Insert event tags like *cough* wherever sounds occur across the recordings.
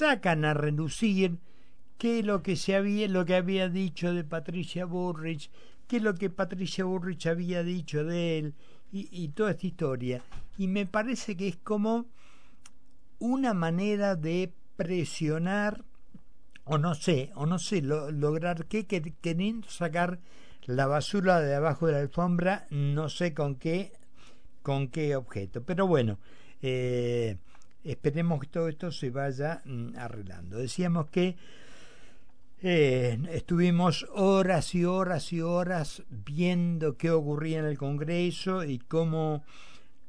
sacan a relucir qué es lo que se había, lo que había dicho de Patricia Burrich, qué es lo que Patricia Burrich había dicho de él y, toda esta historia. Y me parece que es como una manera de presionar o no sé, o no sé, lograr qué, que, queriendo sacar la basura de abajo de la alfombra, no sé con qué, con qué objeto. Pero bueno, eh, esperemos que todo esto se vaya mm, arreglando. Decíamos que eh, estuvimos horas y horas y horas viendo qué ocurría en el Congreso y cómo,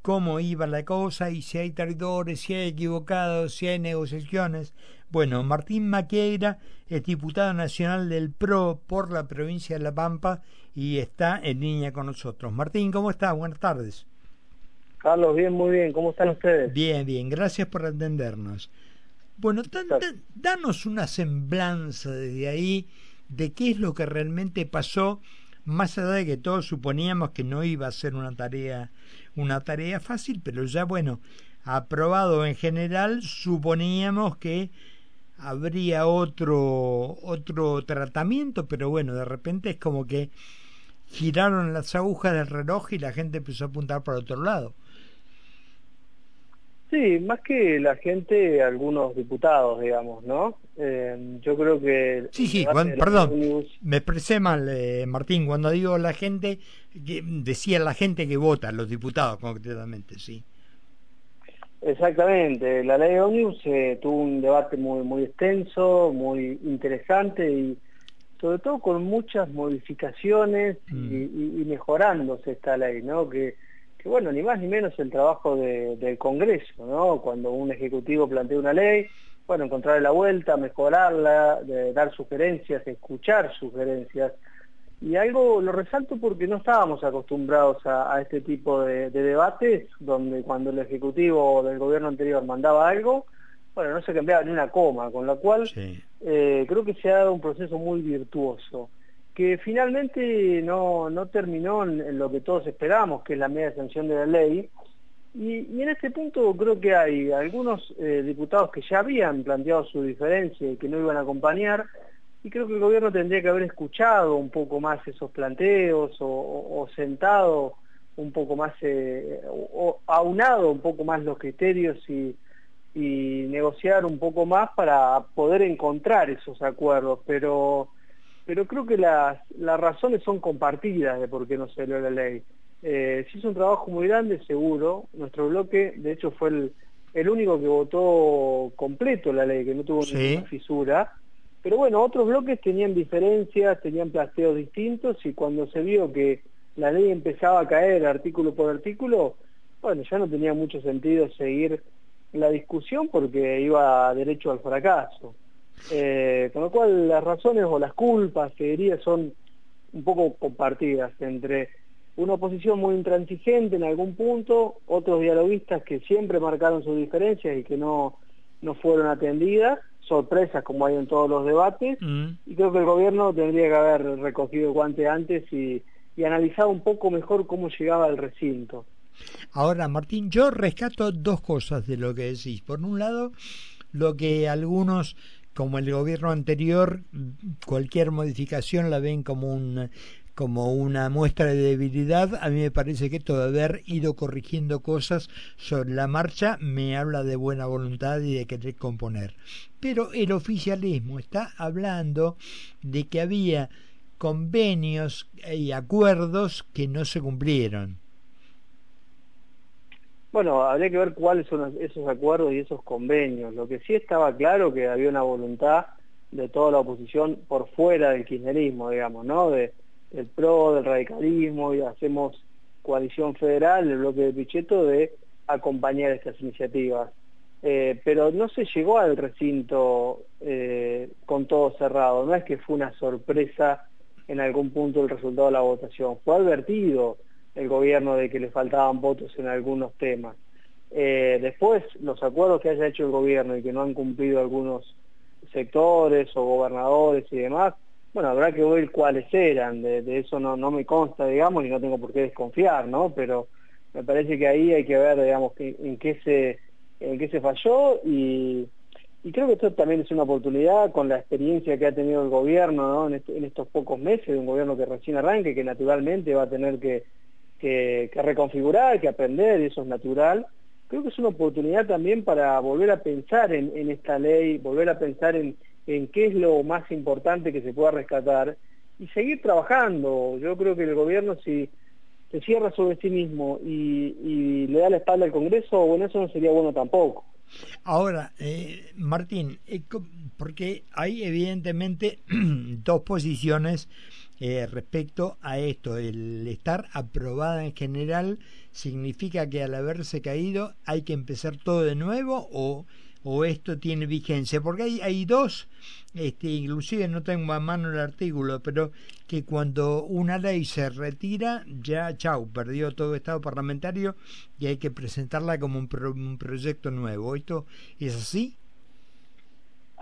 cómo iba la cosa y si hay traidores, si hay equivocados, si hay negociaciones. Bueno, Martín Maqueira es diputado nacional del PRO por la provincia de La Pampa y está en línea con nosotros. Martín, ¿cómo estás? Buenas tardes. Carlos, bien, muy bien. ¿Cómo están ustedes? Bien, bien. Gracias por atendernos. Bueno, danos una semblanza desde ahí de qué es lo que realmente pasó, más allá de que todos suponíamos que no iba a ser una tarea, una tarea fácil, pero ya bueno, aprobado en general, suponíamos que habría otro otro tratamiento, pero bueno, de repente es como que giraron las agujas del reloj y la gente empezó a apuntar para otro lado. Sí, más que la gente, algunos diputados, digamos, ¿no? Eh, yo creo que... Sí, sí, perdón, me expresé mal, eh, Martín, cuando digo la gente, que, decía la gente que vota, los diputados concretamente, sí. Exactamente, la ley de Omnibus eh, tuvo un debate muy, muy extenso, muy interesante y sobre todo con muchas modificaciones y, mm. y mejorándose esta ley, ¿no? Que que bueno, ni más ni menos el trabajo del Congreso, ¿no? Cuando un ejecutivo plantea una ley, bueno, encontrarle la vuelta, mejorarla, dar sugerencias, escuchar sugerencias. Y algo lo resalto porque no estábamos acostumbrados a, este tipo de, debates, donde cuando el Ejecutivo del gobierno anterior mandaba algo, bueno, no se cambiaba ni una coma, con lo cual eh, creo que se ha dado un proceso muy virtuoso que finalmente no, no terminó en, lo que todos esperábamos, que es la media sanción de la ley. Y, en este punto creo que hay algunos eh, diputados que ya habían planteado su diferencia y que no iban a acompañar, y creo que el gobierno tendría que haber escuchado un poco más esos planteos o, sentado un poco más, eh, o, aunado un poco más los criterios y, y negociar un poco más para poder encontrar esos acuerdos, pero pero creo que las, las razones son compartidas de por qué no salió la ley. Eh, se hizo un trabajo muy grande, seguro. Nuestro bloque, de hecho, fue el, el único que votó completo la ley, que no tuvo ninguna fisura. Pero bueno, otros bloques tenían diferencias, tenían planteos distintos y cuando se vio que la ley empezaba a caer artículo por artículo, bueno, ya no tenía mucho sentido seguir la discusión porque iba derecho al fracaso. Eh, con lo cual las razones o las culpas, que diría, son un poco compartidas entre una oposición muy intransigente en algún punto, otros dialoguistas que siempre marcaron sus diferencias y que no, no fueron atendidas, sorpresas como hay en todos los debates, mm. y creo que el gobierno tendría que haber recogido el guante antes y, y analizado un poco mejor cómo llegaba al recinto. Ahora, Martín, yo rescato dos cosas de lo que decís. Por un lado, lo que algunos como el gobierno anterior, cualquier modificación la ven como un como una muestra de debilidad, a mí me parece que todo haber ido corrigiendo cosas sobre la marcha me habla de buena voluntad y de querer componer. Pero el oficialismo está hablando de que había convenios y acuerdos que no se cumplieron. Bueno, habría que ver cuáles son esos acuerdos y esos convenios. Lo que sí estaba claro que había una voluntad de toda la oposición por fuera del kirchnerismo, digamos, ¿no? De, del PRO, del radicalismo, y hacemos coalición federal, el bloque de Pichetto, de acompañar estas iniciativas. Eh, pero no se llegó al recinto eh, con todo cerrado, no es que fue una sorpresa en algún punto el resultado de la votación, fue advertido el gobierno de que le faltaban votos en algunos temas. Eh, después, los acuerdos que haya hecho el gobierno y que no han cumplido algunos sectores o gobernadores y demás, bueno, habrá que ver cuáles eran, de, eso no, no me consta, digamos, y no tengo por qué desconfiar, ¿no? Pero me parece que ahí hay que ver, digamos, en qué se, en qué se falló y, y creo que esto también es una oportunidad con la experiencia que ha tenido el gobierno en, estos pocos meses, de un gobierno que recién arranque, que naturalmente va a tener que, que, reconfigurar, que aprender, y eso es natural. Creo que es una oportunidad también para volver a pensar en, esta ley, volver a pensar en, en qué es lo más importante que se pueda rescatar y seguir trabajando. Yo creo que el gobierno si se cierra sobre sí mismo y, le da la espalda al Congreso, bueno, eso no sería bueno tampoco. Ahora, eh, Martín, eh, porque hay evidentemente *clears throat* dos posiciones eh, respecto a esto. El estar aprobada en general significa que al haberse caído hay que empezar todo de nuevo o o esto tiene vigencia, porque hay, hay dos, este, inclusive no tengo a mano el artículo, pero que cuando una ley se retira, ya chau, perdió todo estado parlamentario y hay que presentarla como un, un proyecto nuevo. ¿Esto es así?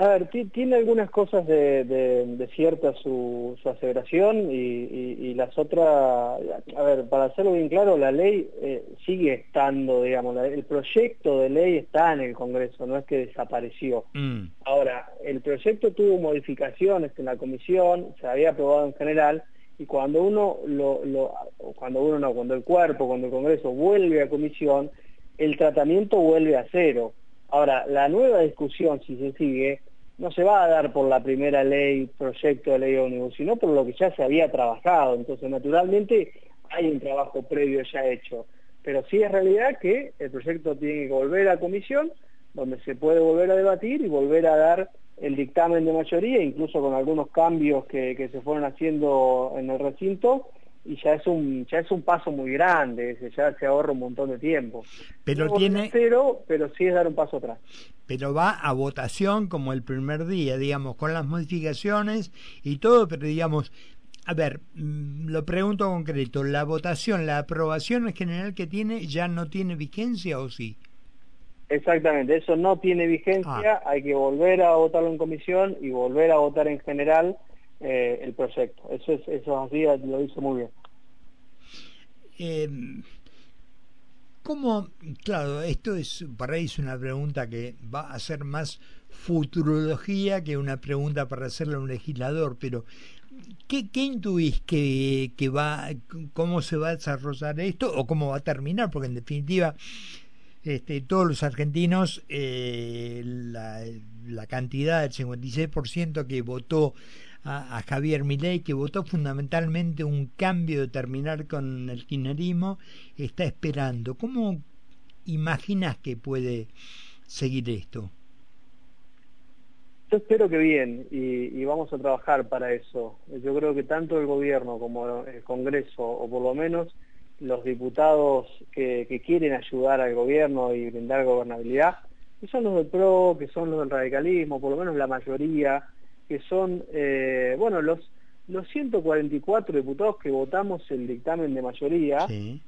A ver, tiene algunas cosas de, cierta su, su aseveración y, las otras, a ver, para hacerlo bien claro, la ley eh, sigue estando, digamos, el proyecto de ley está en el Congreso, no es que desapareció. Mm. Ahora, el proyecto tuvo modificaciones en la comisión, se había aprobado en general, y cuando uno, lo, lo, cuando uno no, cuando el cuerpo, cuando el Congreso vuelve a comisión, el tratamiento vuelve a cero. Ahora, la nueva discusión, si se sigue, no se va a dar por la primera ley, proyecto de ley ómnibus, sino por lo que ya se había trabajado. Entonces, naturalmente, hay un trabajo previo ya hecho. Pero sí es realidad que el proyecto tiene que volver a comisión, donde se puede volver a debatir y volver a dar el dictamen de mayoría, incluso con algunos cambios que, que se fueron haciendo en el recinto, y ya es un ya es un paso muy grande ya se ahorra un montón de tiempo. Pero tiene pero pero sí es dar un paso atrás. Pero va a votación como el primer día digamos con las modificaciones y todo pero digamos a ver mm, lo pregunto concreto la votación la aprobación en general que tiene ya no tiene vigencia o sí exactamente eso no tiene vigencia ah. hay que volver a votarlo en comisión y volver a votar en general eh, el proyecto. Eso es eso así, lo hizo muy bien. Eh, ¿Cómo, claro, esto es, para ahí es una pregunta que va a ser más futurología que una pregunta para hacerle a un legislador, pero ¿qué, qué intuís que, que va, cómo se va a desarrollar esto o cómo va a terminar? Porque en definitiva, este, todos los argentinos, eh, la, la cantidad del 56% que votó a, Javier Milei, que votó fundamentalmente un cambio de terminar con el kirchnerismo, está esperando. ¿Cómo imaginas que puede seguir esto? Yo espero que bien y, vamos a trabajar para eso. Yo creo que tanto el gobierno como el Congreso, o por lo menos los diputados que, que quieren ayudar al gobierno y brindar gobernabilidad, que son los del PRO, que son los del radicalismo, por lo menos la mayoría, que son, eh, bueno, los, los 144 diputados que votamos el dictamen de mayoría,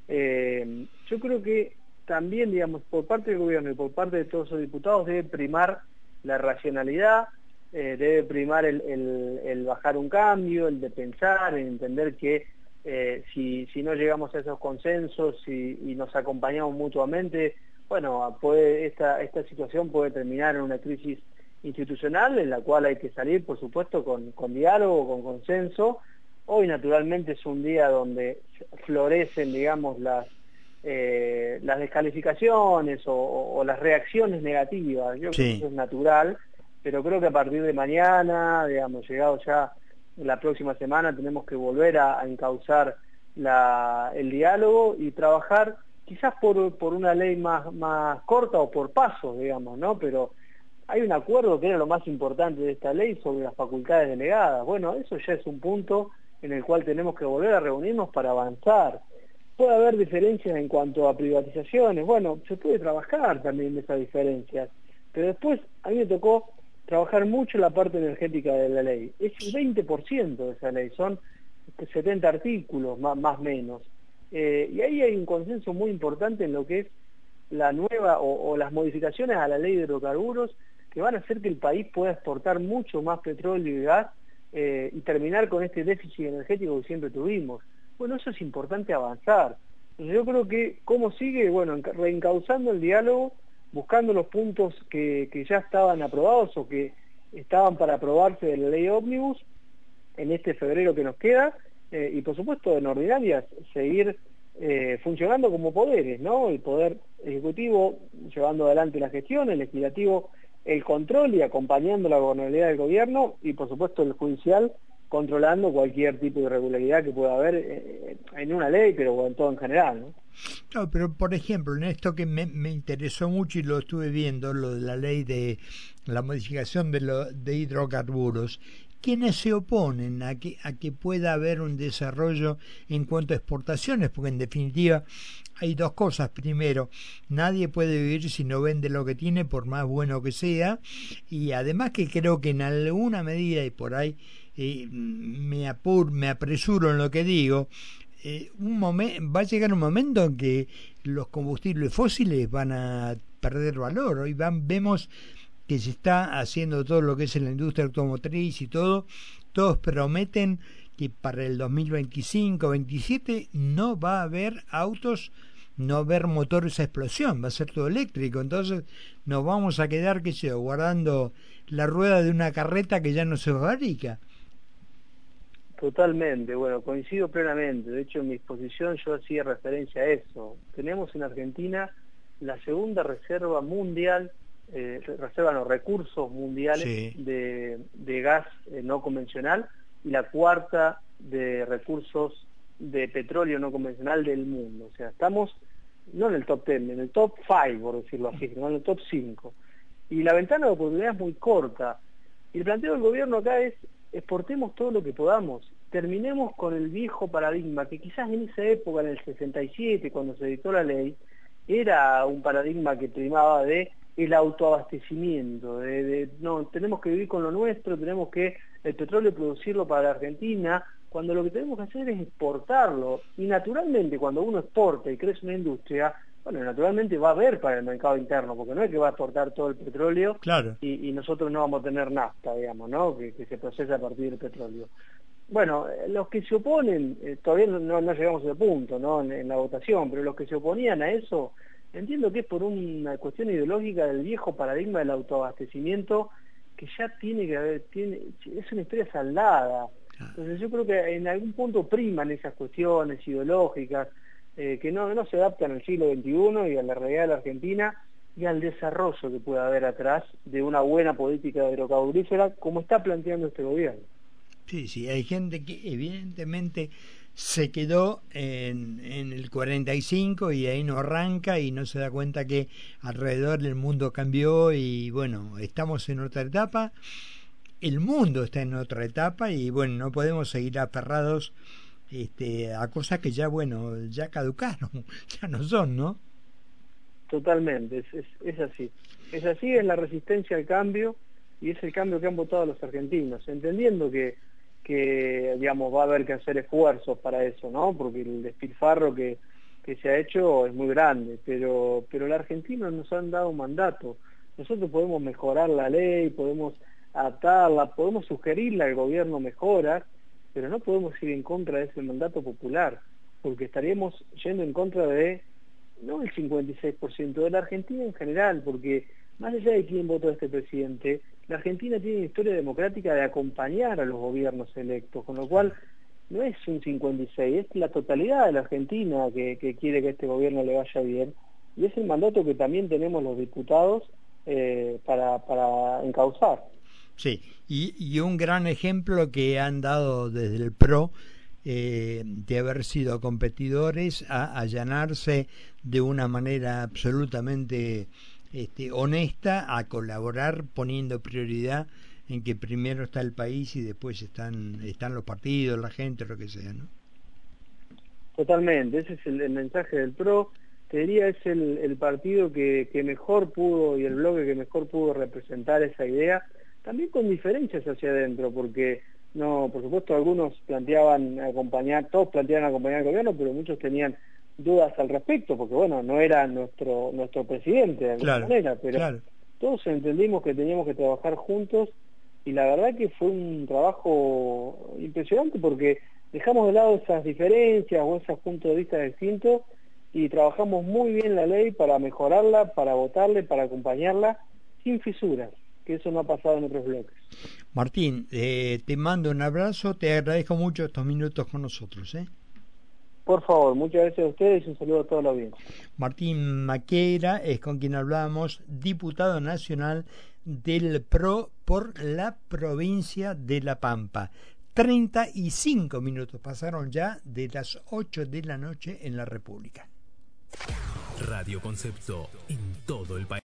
eh, yo creo que también, digamos, por parte del gobierno y por parte de todos los diputados debe primar la racionalidad, eh, debe primar el, el, bajar un cambio, el de pensar, el entender que si, si no llegamos a esos consensos y, y nos acompañamos mutuamente, bueno, puede, esta, esta situación puede terminar en una crisis institucional en la cual hay que salir, por supuesto, con, con diálogo, con consenso. Hoy, naturalmente, es un día donde florecen, digamos, las, eh, las descalificaciones o, las reacciones negativas. Yo creo que eso es natural, pero creo que a partir de mañana, digamos, llegado ya la próxima semana, tenemos que volver a, encauzar la, el diálogo y trabajar quizás por, por una ley más, más corta o por pasos, digamos, ¿no? Pero hay un acuerdo que era lo más importante de esta ley sobre las facultades delegadas. Bueno, eso ya es un punto en el cual tenemos que volver a reunirnos para avanzar. Puede haber diferencias en cuanto a privatizaciones, bueno, se puede trabajar también esas diferencias, pero después a mí me tocó trabajar mucho la parte energética de la ley. Es el 20% de esa ley, son 70 artículos más o menos. Eh, y ahí hay un consenso muy importante en lo que es la nueva o las modificaciones a la ley de hidrocarburos que van a hacer que el país pueda exportar mucho más petróleo y gas eh, y terminar con este déficit energético que siempre tuvimos. Bueno, eso es importante avanzar. yo creo que, ¿cómo sigue? Bueno, reencauzando el diálogo buscando los puntos que, ya estaban aprobados o que estaban para aprobarse de la ley ómnibus en este febrero que nos queda eh, y por supuesto en ordinarias seguir eh, funcionando como poderes, ¿no? El poder ejecutivo llevando adelante la gestión, el legislativo el control y acompañando la gobernabilidad del gobierno y por supuesto el judicial controlando cualquier tipo de irregularidad que pueda haber eh, en una ley, pero en todo en general. ¿no? No, pero por ejemplo, en esto que me, me, interesó mucho y lo estuve viendo, lo de la ley de la modificación de, lo, de hidrocarburos, quienes se oponen a que, a que pueda haber un desarrollo en cuanto a exportaciones, porque en definitiva hay dos cosas. Primero, nadie puede vivir si no vende lo que tiene, por más bueno que sea, y además que creo que en alguna medida, y por ahí eh, me, apur, me apresuro en lo que digo, eh, un va a llegar un momento en que los combustibles fósiles van a perder valor. Hoy van, vemos que se está haciendo todo lo que es en la industria automotriz y todo, todos prometen que para el 2025-27 no va a haber autos, no va a haber motores a explosión, va a ser todo eléctrico. Entonces nos vamos a quedar, qué sé guardando la rueda de una carreta que ya no se fabrica. Totalmente, bueno, coincido plenamente. De hecho, en mi exposición yo hacía referencia a eso. Tenemos en Argentina la segunda reserva mundial, eh, reserva los recursos mundiales de, de, gas eh, no convencional y la cuarta de recursos de petróleo no convencional del mundo. O sea, estamos no en el top 10, en el top 5, por decirlo así, no en el top 5. Y la ventana de oportunidad es muy corta. Y el planteo del gobierno acá es exportemos todo lo que podamos, terminemos con el viejo paradigma, que quizás en esa época, en el 67, cuando se editó la ley, era un paradigma que primaba de el autoabastecimiento, de, no, tenemos que vivir con lo nuestro, tenemos que el petróleo producirlo para la Argentina, cuando lo que tenemos que hacer es exportarlo. Y naturalmente cuando uno exporta y crece una industria, bueno, naturalmente va a haber para el mercado interno, porque no es que va a exportar todo el petróleo y, nosotros no vamos a tener nafta, digamos, ¿no? Que, se procesa a partir del petróleo. Bueno, eh, los que se oponen, eh, todavía no, llegamos a ese punto, ¿no? En, la votación, pero los que se oponían a eso, entiendo que es por una cuestión ideológica del viejo paradigma del autoabastecimiento que ya tiene que haber, tiene, es una historia saldada. Entonces yo creo que en algún punto priman esas cuestiones ideológicas, eh, que no, no se adaptan al siglo XXI y a la realidad de la Argentina y al desarrollo que puede haber atrás de una buena política hidrocarburífera como está planteando este gobierno. Sí, sí, hay gente que evidentemente se quedó en, en, el 45 y ahí no arranca y no se da cuenta que alrededor del mundo cambió y bueno, estamos en otra etapa, el mundo está en otra etapa y bueno, no podemos seguir aferrados este, a cosas que ya, bueno, ya caducaron, *laughs* ya no son, ¿no? Totalmente, es, es, así. Es así, es la resistencia al cambio y es el cambio que han votado los argentinos, entendiendo que, que digamos, va a haber que hacer esfuerzos para eso, ¿no? Porque el despilfarro que, que se ha hecho es muy grande, pero, pero los argentinos nos han dado un mandato. Nosotros podemos mejorar la ley, podemos adaptarla, podemos sugerirle al gobierno mejoras, pero no podemos ir en contra de ese mandato popular, porque estaríamos yendo en contra de, no el 56% de la Argentina en general, porque más allá de quién votó este presidente, la Argentina tiene una historia democrática de acompañar a los gobiernos electos, con lo cual no es un 56, es la totalidad de la Argentina que, quiere que este gobierno le vaya bien, y es el mandato que también tenemos los diputados eh, para, encauzar. Sí, y, un gran ejemplo que han dado desde el PRO eh, de haber sido competidores a allanarse de una manera absolutamente este, honesta a colaborar poniendo prioridad en que primero está el país y después están están los partidos, la gente, lo que sea, ¿no? Totalmente, ese es el, mensaje del PRO. Te diría es el, partido que, que mejor pudo y el bloque que mejor pudo representar esa idea también con diferencias hacia adentro, porque no, por supuesto algunos planteaban acompañar, todos planteaban acompañar al gobierno, pero muchos tenían dudas al respecto, porque bueno, no era nuestro nuestro presidente de alguna manera, pero todos entendimos que teníamos que trabajar juntos y la verdad que fue un trabajo impresionante porque dejamos de lado esas diferencias o esos puntos de vista distintos y trabajamos muy bien la ley para mejorarla, para votarle, para acompañarla, sin fisuras, que eso no ha pasado en otros bloques. Martín, eh, te mando un abrazo, te agradezco mucho estos minutos con nosotros. ¿eh? Por favor, muchas gracias a ustedes y un saludo a toda la audiencia. Martín Maqueira es con quien hablábamos, diputado nacional del PRO por la provincia de La Pampa. 35 minutos pasaron ya de las 8 de la noche en la República. Radio Concepto en todo el país.